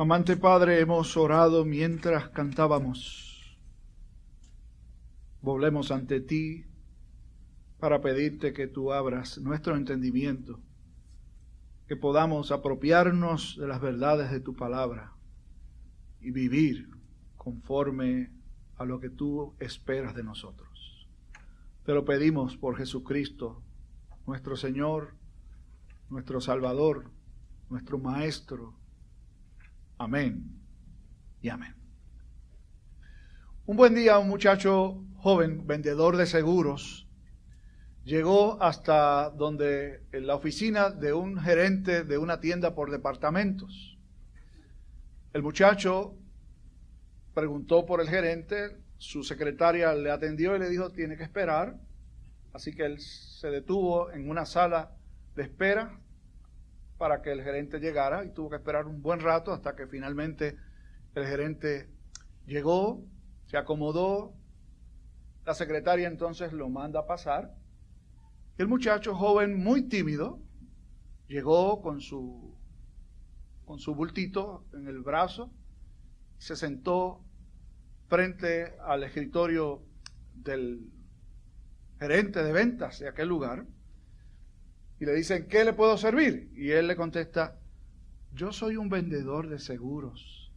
Amante Padre, hemos orado mientras cantábamos. Volvemos ante ti para pedirte que tú abras nuestro entendimiento, que podamos apropiarnos de las verdades de tu palabra y vivir conforme a lo que tú esperas de nosotros. Te lo pedimos por Jesucristo, nuestro Señor, nuestro Salvador, nuestro Maestro. Amén y amén. Un buen día un muchacho joven, vendedor de seguros, llegó hasta donde en la oficina de un gerente de una tienda por departamentos. El muchacho preguntó por el gerente, su secretaria le atendió y le dijo tiene que esperar, así que él se detuvo en una sala de espera para que el gerente llegara y tuvo que esperar un buen rato hasta que finalmente el gerente llegó, se acomodó, la secretaria entonces lo manda a pasar. El muchacho joven, muy tímido, llegó con su, con su bultito en el brazo, se sentó frente al escritorio del gerente de ventas de aquel lugar y le dicen, ¿qué le puedo servir? Y él le contesta, yo soy un vendedor de seguros.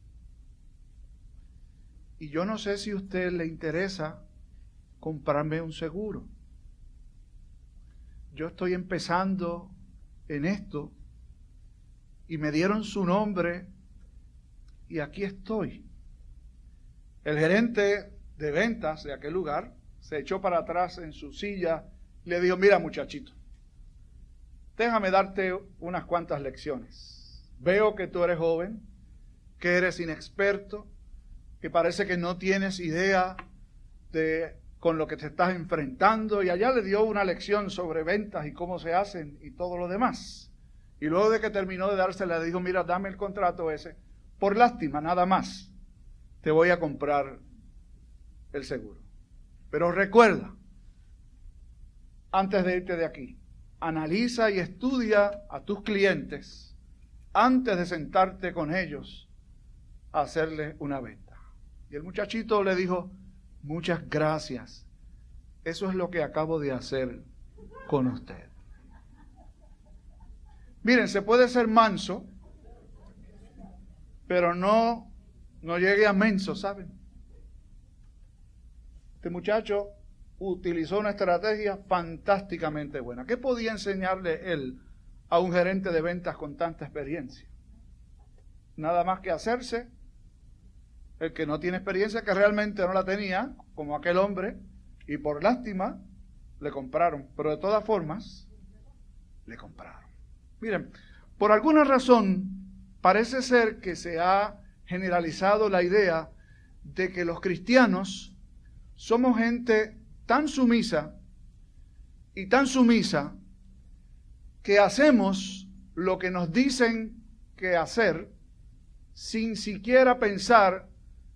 Y yo no sé si a usted le interesa comprarme un seguro. Yo estoy empezando en esto y me dieron su nombre y aquí estoy. El gerente de ventas de aquel lugar se echó para atrás en su silla y le dijo, mira muchachito, déjame darte unas cuantas lecciones. Veo que tú eres joven, que eres inexperto, que parece que no tienes idea de con lo que te estás enfrentando y allá le dio una lección sobre ventas y cómo se hacen y todo lo demás. Y luego de que terminó de dársela, dijo, mira, dame el contrato ese, por lástima, nada más, te voy a comprar el seguro. Pero recuerda, antes de irte de aquí, analiza y estudia a tus clientes antes de sentarte con ellos a hacerle una venta. Y el muchachito le dijo, muchas gracias. Eso es lo que acabo de hacer con usted. Miren, se puede ser manso, pero no, no llegue a menso, ¿saben? Este muchacho utilizó una estrategia fantásticamente buena. ¿Qué podía enseñarle él a un gerente de ventas con tanta experiencia? Nada más que hacerse el que no tiene experiencia, que realmente no la tenía, como aquel hombre, y por lástima le compraron. Pero de todas formas, le compraron. Miren, por alguna razón parece ser que se ha generalizado la idea de que los cristianos somos gente tan sumisa y tan sumisa que hacemos lo que nos dicen que hacer sin siquiera pensar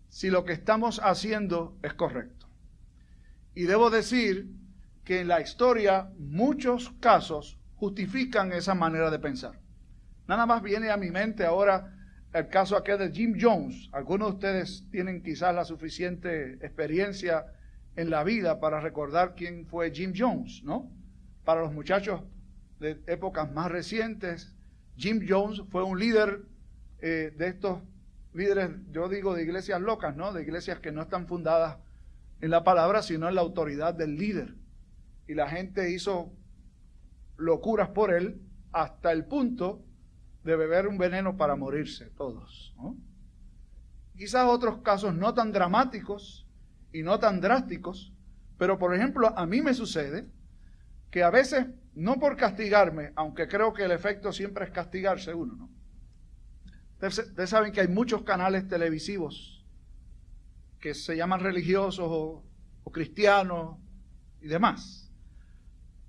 si lo que estamos haciendo es correcto. Y debo decir que en la historia muchos casos justifican esa manera de pensar. Nada más viene a mi mente ahora el caso aquel de Jim Jones. Algunos de ustedes tienen quizás la suficiente experiencia en la vida para recordar quién fue Jim Jones, ¿no? Para los muchachos de épocas más recientes, Jim Jones fue un líder eh, de estos líderes, yo digo, de iglesias locas, ¿no? De iglesias que no están fundadas en la palabra, sino en la autoridad del líder. Y la gente hizo locuras por él hasta el punto de beber un veneno para morirse, todos. ¿no? Quizás otros casos no tan dramáticos, y no tan drásticos, pero por ejemplo a mí me sucede que a veces, no por castigarme, aunque creo que el efecto siempre es castigarse uno, ¿no? Ustedes, saben que hay muchos canales televisivos que se llaman religiosos o, cristianos y demás.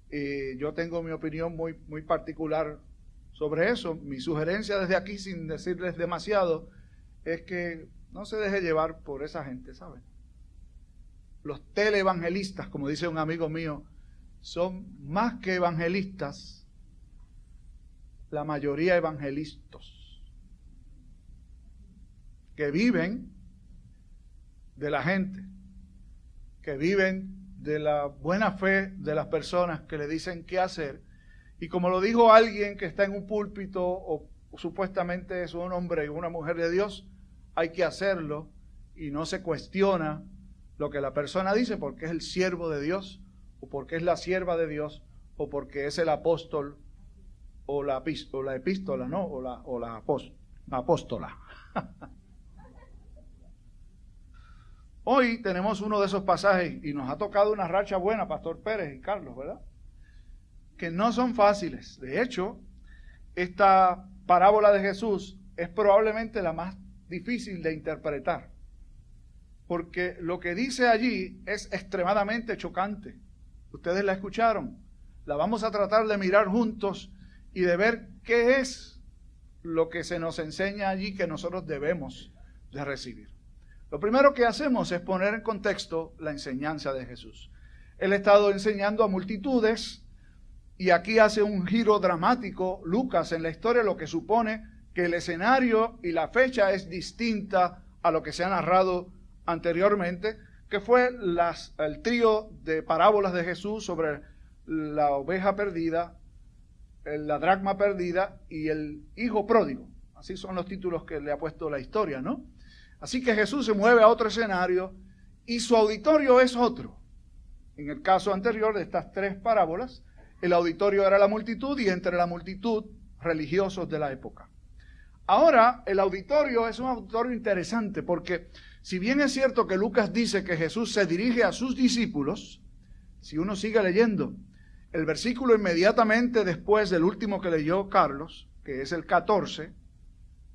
Y yo tengo mi opinión muy, muy particular sobre eso. Mi sugerencia desde aquí, sin decirles demasiado, es que no se deje llevar por esa gente, ¿saben? Los televangelistas, como dice un amigo mío, son más que evangelistas, la mayoría evangelistas. que viven de la gente, que viven de la buena fe de las personas que le dicen qué hacer. Y como lo dijo alguien que está en un púlpito o, supuestamente es un hombre y una mujer de Dios, hay que hacerlo y no se cuestiona lo que la persona dice porque es el siervo de Dios o porque es la sierva de Dios o porque es el apóstol o la, la epístola, ¿no? O la, o la apóstola. Hoy tenemos uno de esos pasajes y nos ha tocado una racha buena, Pastor Pérez y Carlos, ¿verdad? Que no son fáciles. De hecho, esta parábola de Jesús es probablemente la más difícil de interpretar, porque lo que dice allí es extremadamente chocante. Ustedes la escucharon. La vamos a tratar de mirar juntos y de ver qué es lo que se nos enseña allí que nosotros debemos de recibir. Lo primero que hacemos es poner en contexto la enseñanza de Jesús. Él ha estado enseñando a multitudes y aquí hace un giro dramático Lucas en la historia, lo que supone que el escenario y la fecha es distinta a lo que se ha narrado anteriormente, que fue las, el trío de parábolas de Jesús sobre la oveja perdida, la dracma perdida y el hijo pródigo. Así son los títulos que le ha puesto la historia, ¿no? Así que Jesús se mueve a otro escenario y su auditorio es otro. En el caso anterior de estas tres parábolas, el auditorio era la multitud y entre la multitud religiosos de la época. Ahora el auditorio es un auditorio interesante porque si bien es cierto que Lucas dice que Jesús se dirige a sus discípulos, si uno sigue leyendo el versículo inmediatamente después del último que leyó Carlos, que es el 14,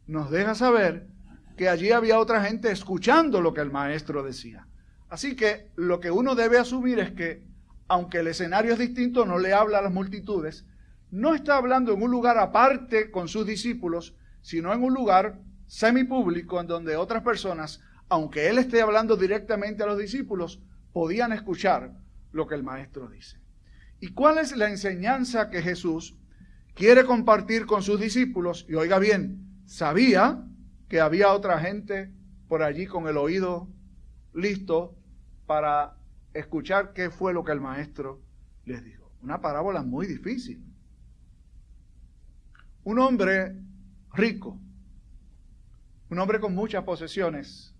nos deja saber que allí había otra gente escuchando lo que el maestro decía. Así que lo que uno debe asumir es que, aunque el escenario es distinto, no le habla a las multitudes, no está hablando en un lugar aparte con sus discípulos, sino en un lugar semipúblico en donde otras personas, aunque él esté hablando directamente a los discípulos, podían escuchar lo que el maestro dice. ¿Y cuál es la enseñanza que Jesús quiere compartir con sus discípulos? Y oiga bien, sabía que había otra gente por allí con el oído listo para escuchar qué fue lo que el maestro les dijo. Una parábola muy difícil. Un hombre rico, un hombre con muchas posesiones,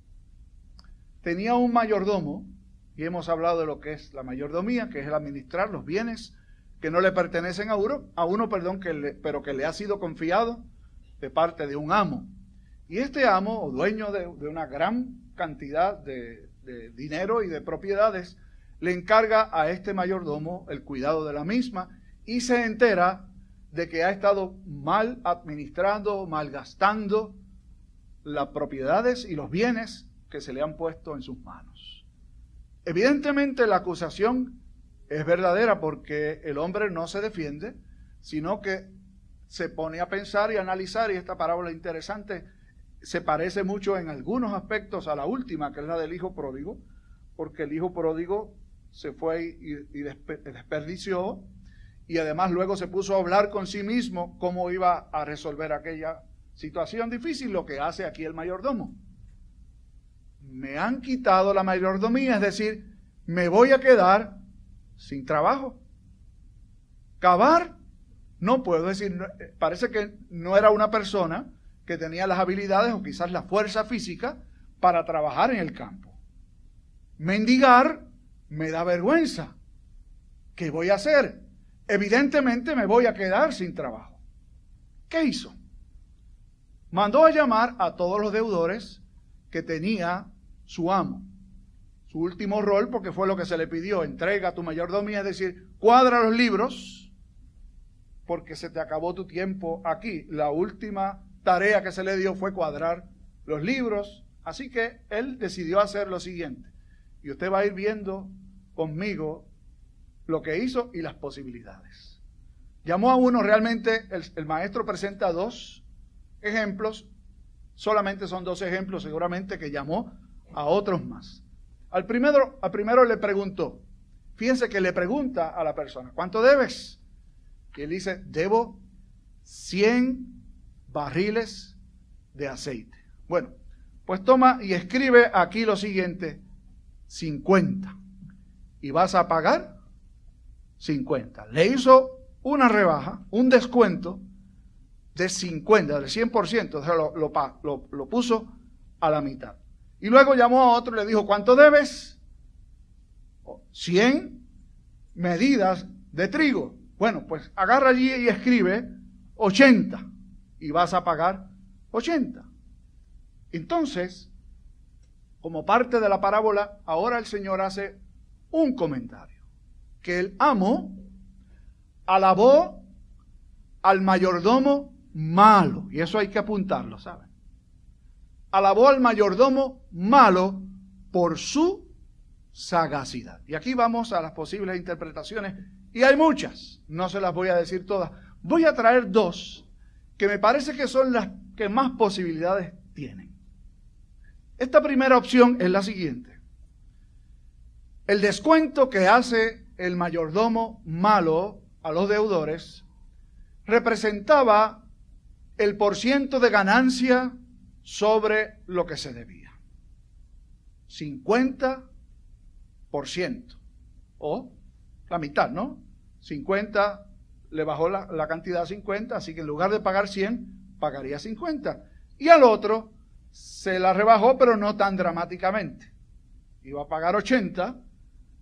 tenía un mayordomo, y hemos hablado de lo que es la mayordomía, que es el administrar los bienes que no le pertenecen a uno, a uno perdón, que pero que le ha sido confiado de parte de un amo. Y este amo, o dueño de, una gran cantidad de, dinero y de propiedades, le encarga a este mayordomo el cuidado de la misma y se entera de que ha estado mal administrando, malgastando las propiedades y los bienes que se le han puesto en sus manos. Evidentemente la acusación es verdadera porque el hombre no se defiende, sino que se pone a pensar y analizar, y esta parábola interesante se parece mucho en algunos aspectos a la última, que es la del hijo pródigo, porque el hijo pródigo se fue y, desperdició y además luego se puso a hablar con sí mismo cómo iba a resolver aquella situación difícil, lo que hace aquí el mayordomo. Me han quitado la mayordomía, es decir, me voy a quedar sin trabajo. Cavar, no puedo decir, parece que no era una persona que tenía las habilidades o quizás la fuerza física para trabajar en el campo. Mendigar me da vergüenza. ¿Qué voy a hacer? Evidentemente me voy a quedar sin trabajo. ¿Qué hizo? Mandó a llamar a todos los deudores que tenía su amo. Su último rol, porque fue lo que se le pidió, entrega tu mayordomía, es decir, cuadra los libros, porque se te acabó tu tiempo aquí. La última tarea que se le dio fue cuadrar los libros, así que él decidió hacer lo siguiente. Y usted va a ir viendo conmigo lo que hizo y las posibilidades. Llamó a uno, realmente el, maestro presenta dos ejemplos, solamente son dos ejemplos seguramente que llamó a otros más. Al primero, al primero le preguntó, fíjense que le pregunta a la persona, ¿cuánto debes? Y él dice, debo 100 barriles de aceite. Bueno, Pues toma y escribe aquí lo siguiente, 50. Y vas a pagar 50. Le hizo una rebaja, un descuento de 50, del 100%, o sea, lo, lo, lo puso a la mitad. Y luego llamó a otro y le dijo, ¿cuánto debes? 100 medidas de trigo. Bueno, pues agarra allí y escribe 80 y vas a pagar 80. Entonces, como parte de la parábola, ahora el Señor hace un comentario, que el amo alabó al mayordomo malo, y eso hay que apuntarlo, ¿saben? Alabó al mayordomo malo por su sagacidad. Y aquí vamos a las posibles interpretaciones, y hay muchas, no se las voy a decir todas. Voy a traer dos que me parece que son las que más posibilidades tienen. Esta primera opción es la siguiente. El descuento que hace el mayordomo malo a los deudores representaba el porciento de ganancia sobre lo que se debía. 50% o la mitad, ¿no? 50 le bajó la, cantidad a 50, así que en lugar de pagar 100, pagaría 50. Y al otro se la rebajó, pero no tan dramáticamente. Iba a pagar 80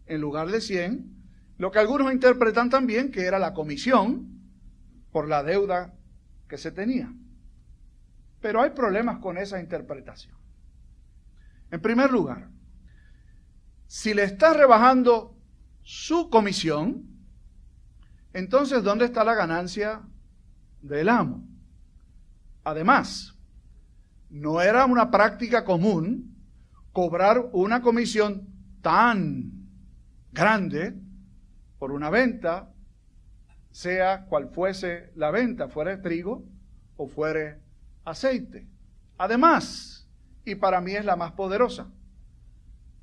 en lugar de 100, lo que algunos interpretan también que era la comisión por la deuda que se tenía. Pero hay problemas con esa interpretación. En primer lugar, si le está rebajando su comisión, entonces, ¿dónde está la ganancia del amo? Además, no era una práctica común cobrar una comisión tan grande por una venta, sea cual fuese la venta, fuera trigo o fuere aceite. Además, y para mí es la más poderosa,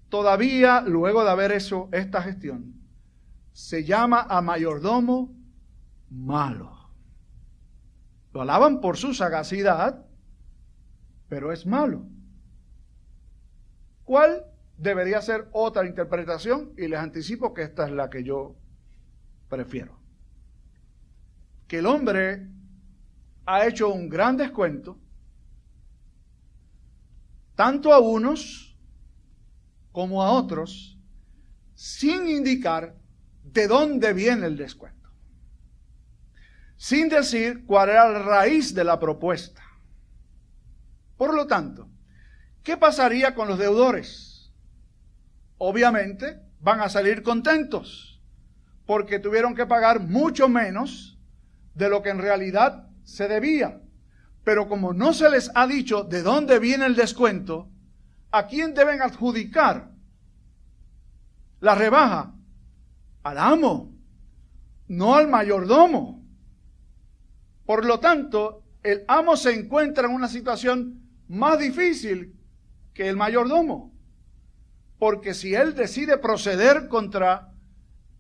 todavía luego de haber hecho esta gestión, se llama a mayordomo malo. Lo alaban por su sagacidad, pero es malo. ¿Cuál debería ser otra interpretación? Y les anticipo que esta es la que yo prefiero. Que el hombre ha hecho un gran descuento, tanto a unos como a otros, sin indicar de dónde viene el descuento, sin decir cuál era la raíz de la propuesta. Por lo tanto, ¿qué pasaría con los deudores? Obviamente van a salir contentos porque tuvieron que pagar mucho menos de lo que en realidad se debía. Pero como no se les ha dicho de dónde viene el descuento, ¿a quién deben adjudicar la rebaja? al amo, no al mayordomo. Por lo tanto, el amo se encuentra en una situación más difícil que el mayordomo. Porque si él decide proceder contra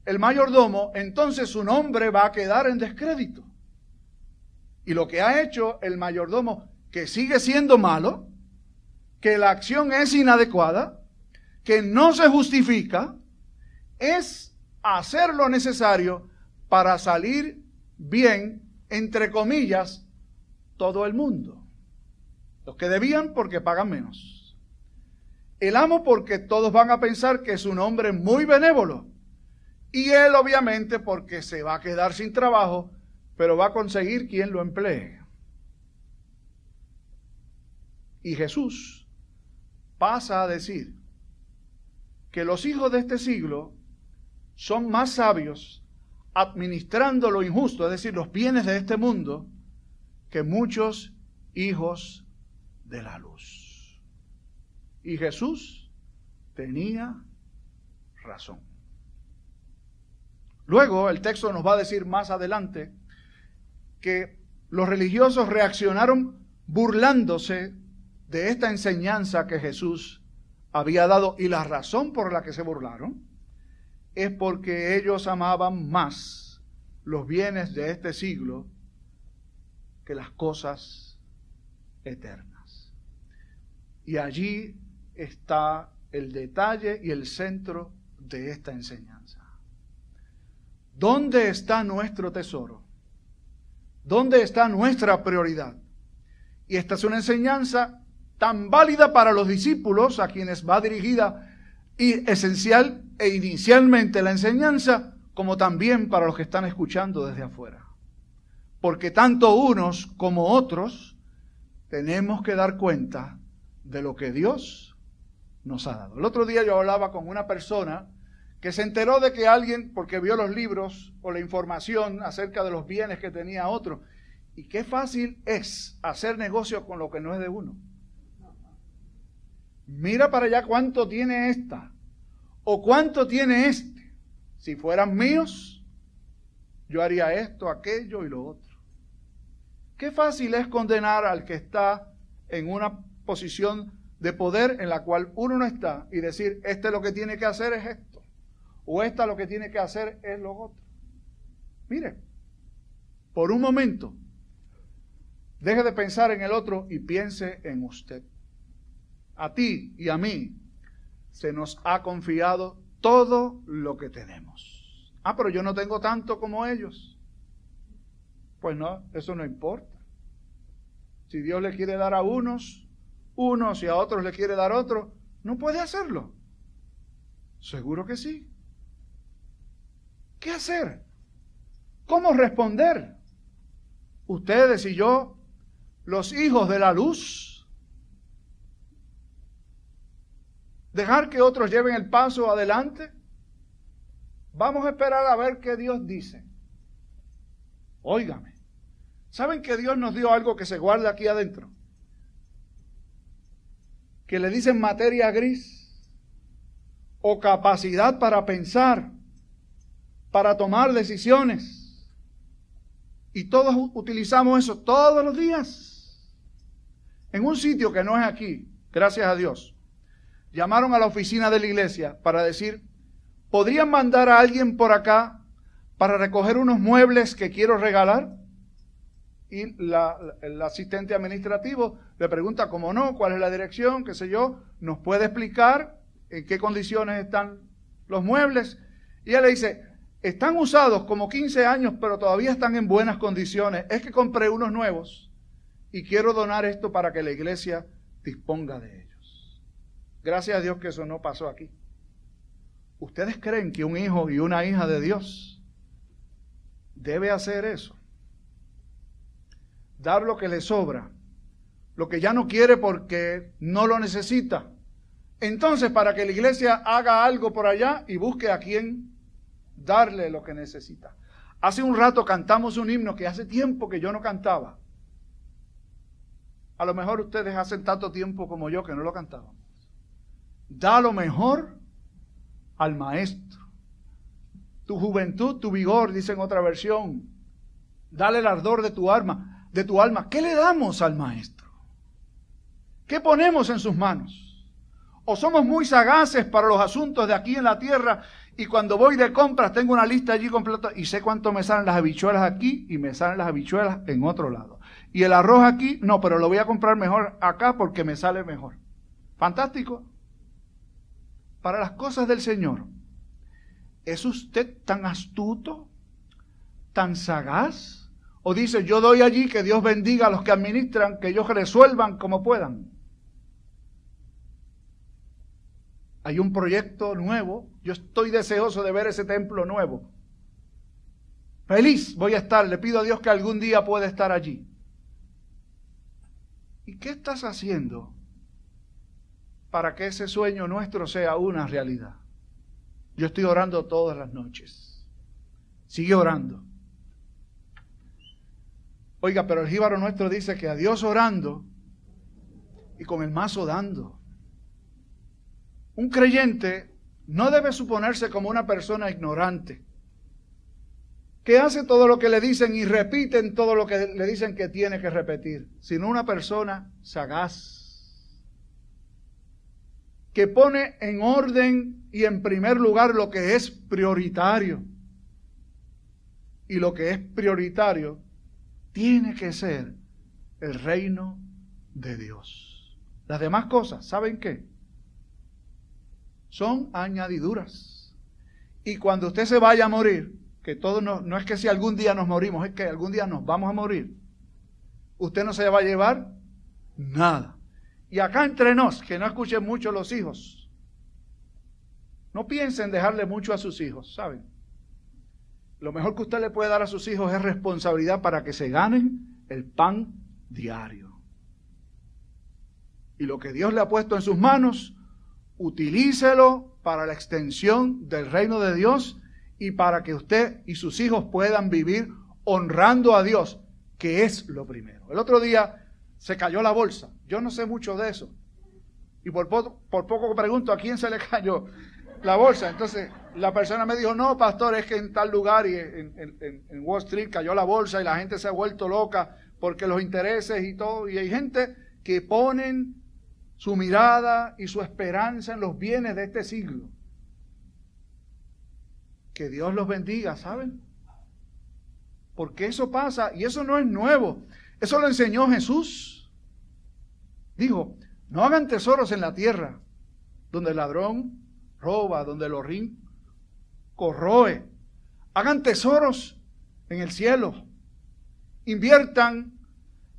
el mayordomo, entonces su nombre va a quedar en descrédito. Y lo que ha hecho el mayordomo, que sigue siendo malo, que la acción es inadecuada, que no se justifica, es hacer lo necesario para salir bien, entre comillas, todo el mundo. Los que debían porque pagan menos. El amo porque todos van a pensar que es un hombre muy benévolo. Y él obviamente porque se va a quedar sin trabajo, pero va a conseguir quien lo emplee. Y Jesús pasa a decir que los hijos de este siglo son más sabios administrando lo injusto, es decir, los bienes de este mundo, que muchos hijos de la luz. Y Jesús tenía razón. Luego el texto nos va a decir más adelante que los religiosos reaccionaron burlándose de esta enseñanza que Jesús había dado y la razón por la que se burlaron es porque ellos amaban más los bienes de este siglo que las cosas eternas. Y allí está el detalle y el centro de esta enseñanza. ¿Dónde está nuestro tesoro? ¿Dónde está nuestra prioridad? Y esta es una enseñanza tan válida para los discípulos a quienes va dirigida y esencial e inicialmente la enseñanza, como también para los que están escuchando desde afuera. Porque tanto unos como otros tenemos que dar cuenta de lo que Dios nos ha dado. El otro día yo hablaba con una persona que se enteró de que alguien, porque vio los libros o la información acerca de los bienes que tenía otro, y qué fácil es hacer negocio con lo que no es de uno. Mira para allá cuánto tiene esta o cuánto tiene este. Si fueran míos, yo haría esto, aquello y lo otro. Qué fácil es condenar al que está en una posición de poder en la cual uno no está y decir, este lo que tiene que hacer es esto, o esta lo que tiene que hacer es lo otro. Mire, por un momento, deje de pensar en el otro y piense en usted. A ti y a mí se nos ha confiado todo lo que tenemos. Ah, pero yo no tengo tanto como ellos. Pues no, eso no importa. Si Dios le quiere dar a unos, unos y a otros le quiere dar otro, ¿no puede hacerlo? Seguro que sí. ¿Qué hacer? ¿Cómo responder? Ustedes y yo, los hijos de la luz, dejar que otros lleven el paso adelante. Vamos a esperar a ver qué Dios dice. Óigame. ¿Saben que Dios nos dio algo que se guarda aquí adentro? que le dicen materia gris o capacidad para pensar, para tomar decisiones. Y todos utilizamos eso todos los días. En un sitio que no es aquí, gracias a Dios, llamaron a la oficina de la iglesia para decir, ¿podrían mandar a alguien por acá para recoger unos muebles que quiero regalar? y la, el asistente administrativo le pregunta cómo no, cuál es la dirección, qué sé yo, nos puede explicar en qué condiciones están los muebles. Y ella le dice, están usados como 15 años, pero todavía están en buenas condiciones. Es que compré unos nuevos y quiero donar esto para que la iglesia disponga de ellos. Gracias a Dios que eso no pasó aquí. ¿Ustedes creen que un hijo y una hija de Dios debe hacer eso? dar lo que le sobra, lo que ya no quiere porque no lo necesita. Entonces, para que la iglesia haga algo por allá y busque a quien darle lo que necesita. Hace un rato cantamos un himno que hace tiempo que yo no cantaba. A lo mejor ustedes hacen tanto tiempo como yo que no lo cantábamos. Da lo mejor al maestro. Tu juventud, tu vigor, dice en otra versión. Dale el ardor de tu arma de tu alma, ¿qué le damos al maestro? ¿Qué ponemos en sus manos? ¿O somos muy sagaces para los asuntos de aquí en la tierra y cuando voy de compras tengo una lista allí completa y sé cuánto me salen las habichuelas aquí y me salen las habichuelas en otro lado? Y el arroz aquí, no, pero lo voy a comprar mejor acá porque me sale mejor. Fantástico. Para las cosas del Señor, ¿es usted tan astuto, tan sagaz? O dice, yo doy allí que Dios bendiga a los que administran, que ellos resuelvan como puedan. Hay un proyecto nuevo. Yo estoy deseoso de ver ese templo nuevo. Feliz voy a estar. Le pido a Dios que algún día pueda estar allí. ¿Y qué estás haciendo para que ese sueño nuestro sea una realidad? Yo estoy orando todas las noches. Sigue orando. Oiga, pero el jíbaro nuestro dice que a Dios orando y con el mazo dando. Un creyente no debe suponerse como una persona ignorante, que hace todo lo que le dicen y repiten todo lo que le dicen que tiene que repetir, sino una persona sagaz, que pone en orden y en primer lugar lo que es prioritario. Y lo que es prioritario tiene que ser el reino de Dios. Las demás cosas, ¿saben qué? Son añadiduras. Y cuando usted se vaya a morir, que todo no, no es que si algún día nos morimos, es que algún día nos vamos a morir, usted no se va a llevar nada. Y acá entre nos, que no escuchen mucho los hijos, no piensen dejarle mucho a sus hijos, ¿saben? Lo mejor que usted le puede dar a sus hijos es responsabilidad para que se ganen el pan diario. Y lo que Dios le ha puesto en sus manos, utilícelo para la extensión del reino de Dios y para que usted y sus hijos puedan vivir honrando a Dios, que es lo primero. El otro día se cayó la bolsa. Yo no sé mucho de eso. Y por, por poco pregunto a quién se le cayó la bolsa. Entonces la persona me dijo, no, pastor, es que en tal lugar y en, en, Wall Street cayó la bolsa y la gente se ha vuelto loca porque los intereses y todo. Y hay gente que ponen su mirada y su esperanza en los bienes de este siglo. Que Dios los bendiga, ¿saben? Porque eso pasa y eso no es nuevo. Eso lo enseñó Jesús. Dijo, no hagan tesoros en la tierra, donde el ladrón roba, donde el orín corroe. Hagan tesoros en el cielo. Inviertan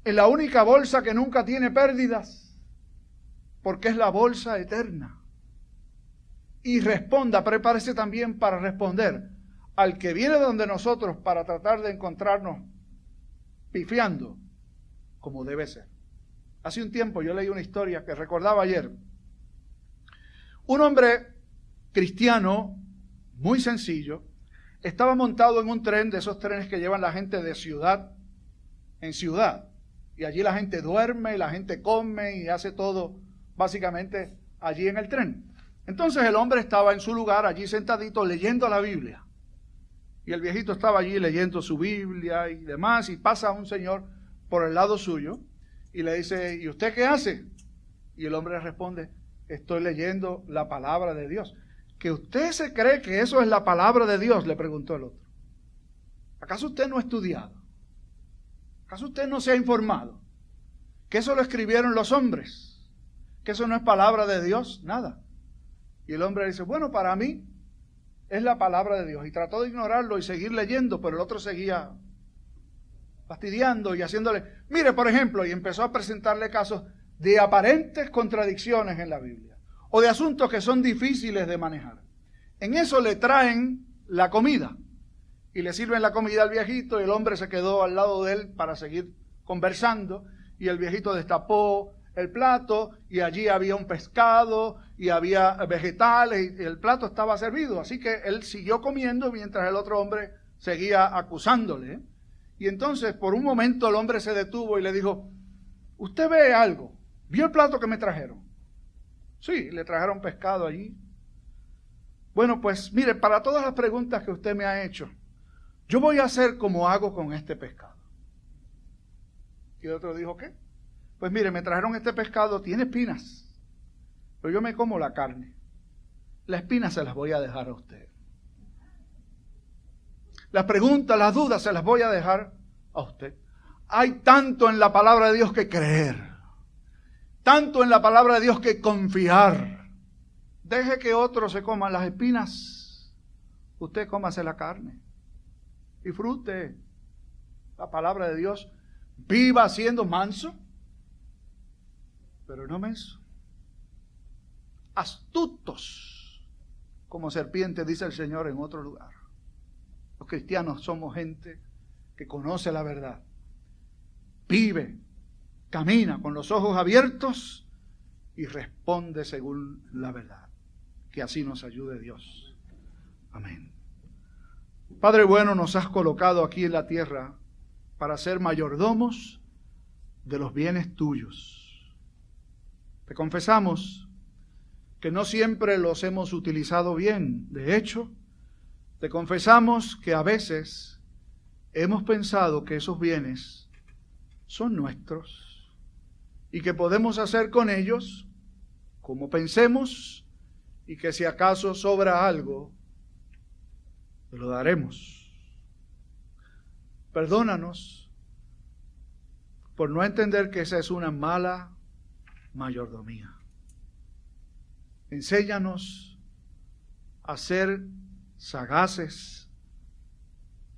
en la única bolsa que nunca tiene pérdidas, porque es la bolsa eterna. Y responda, prepárese también para responder al que viene donde nosotros para tratar de encontrarnos pifiando como debe ser. Hace un tiempo yo leí una historia que recordaba ayer. Un hombre cristiano, muy sencillo, estaba montado en un tren de esos trenes que llevan la gente de ciudad en ciudad. Y allí la gente duerme, la gente come y hace todo básicamente allí en el tren. Entonces el hombre estaba en su lugar, allí sentadito, leyendo la Biblia. Y el viejito estaba allí leyendo su Biblia y demás, y pasa un señor por el lado suyo y le dice, ¿y usted qué hace? Y el hombre responde, estoy leyendo la palabra de Dios. ¿Que usted se cree que eso es la palabra de Dios? Le preguntó el otro. ¿Acaso usted no ha estudiado? ¿Acaso usted no se ha informado? ¿Que eso lo escribieron los hombres? ¿Que eso no es palabra de Dios? Nada. Y el hombre dice, bueno, para mí es la palabra de Dios. Y trató de ignorarlo y seguir leyendo, pero el otro seguía fastidiando y haciéndole, mire, por ejemplo, y empezó a presentarle casos de aparentes contradicciones en la Biblia o de asuntos que son difíciles de manejar. En eso le traen la comida y le sirven la comida al viejito y el hombre se quedó al lado de él para seguir conversando y el viejito destapó el plato y allí había un pescado y había vegetales y el plato estaba servido. Así que él siguió comiendo mientras el otro hombre seguía acusándole. Y entonces por un momento el hombre se detuvo y le dijo, ¿usted ve algo? ¿Vio el plato que me trajeron? Sí, le trajeron pescado allí. Bueno, pues mire, para todas las preguntas que usted me ha hecho, yo voy a hacer como hago con este pescado. Y el otro dijo, ¿qué? Pues mire, me trajeron este pescado, tiene espinas, pero yo me como la carne. Las espinas se las voy a dejar a usted. Las preguntas, las dudas se las voy a dejar a usted. Hay tanto en la palabra de Dios que creer, tanto en la palabra de Dios que confiar. Deje que otros se coman las espinas, usted cómase la carne. Disfrute la palabra de Dios. Viva siendo manso, pero no menso. Astutos como serpiente, dice el Señor en otro lugar. Los cristianos somos gente que conoce la verdad, vive, camina con los ojos abiertos y responde según la verdad. Que así nos ayude Dios. Amén. Padre bueno, nos has colocado aquí en la tierra para ser mayordomos de los bienes tuyos. Te confesamos que no siempre los hemos utilizado bien. De hecho, te confesamos que a veces hemos pensado que esos bienes son nuestros y que podemos hacer con ellos como pensemos y que si acaso sobra algo, lo daremos. Perdónanos por no entender que esa es una mala mayordomía. Enséñanos a ser sagaces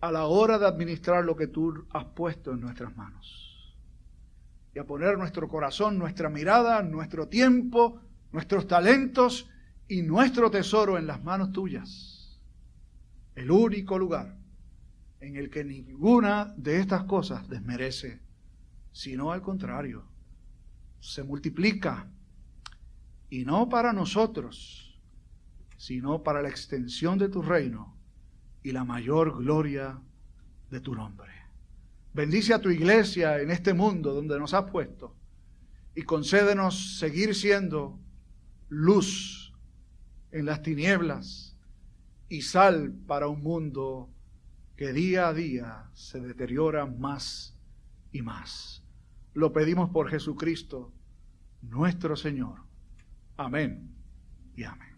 a la hora de administrar lo que tú has puesto en nuestras manos. Y a poner nuestro corazón, nuestra mirada, nuestro tiempo, nuestros talentos y nuestro tesoro en las manos tuyas. El único lugar en el que ninguna de estas cosas desmerece, sino al contrario, se multiplica, y no para nosotros, sino para la extensión de tu reino y la mayor gloria de tu nombre. Bendice a tu iglesia en este mundo donde nos has puesto y concédenos seguir siendo luz en las tinieblas y sal para un mundo que día a día se deteriora más y más. Lo pedimos por Jesucristo, nuestro Señor. Amén y amén.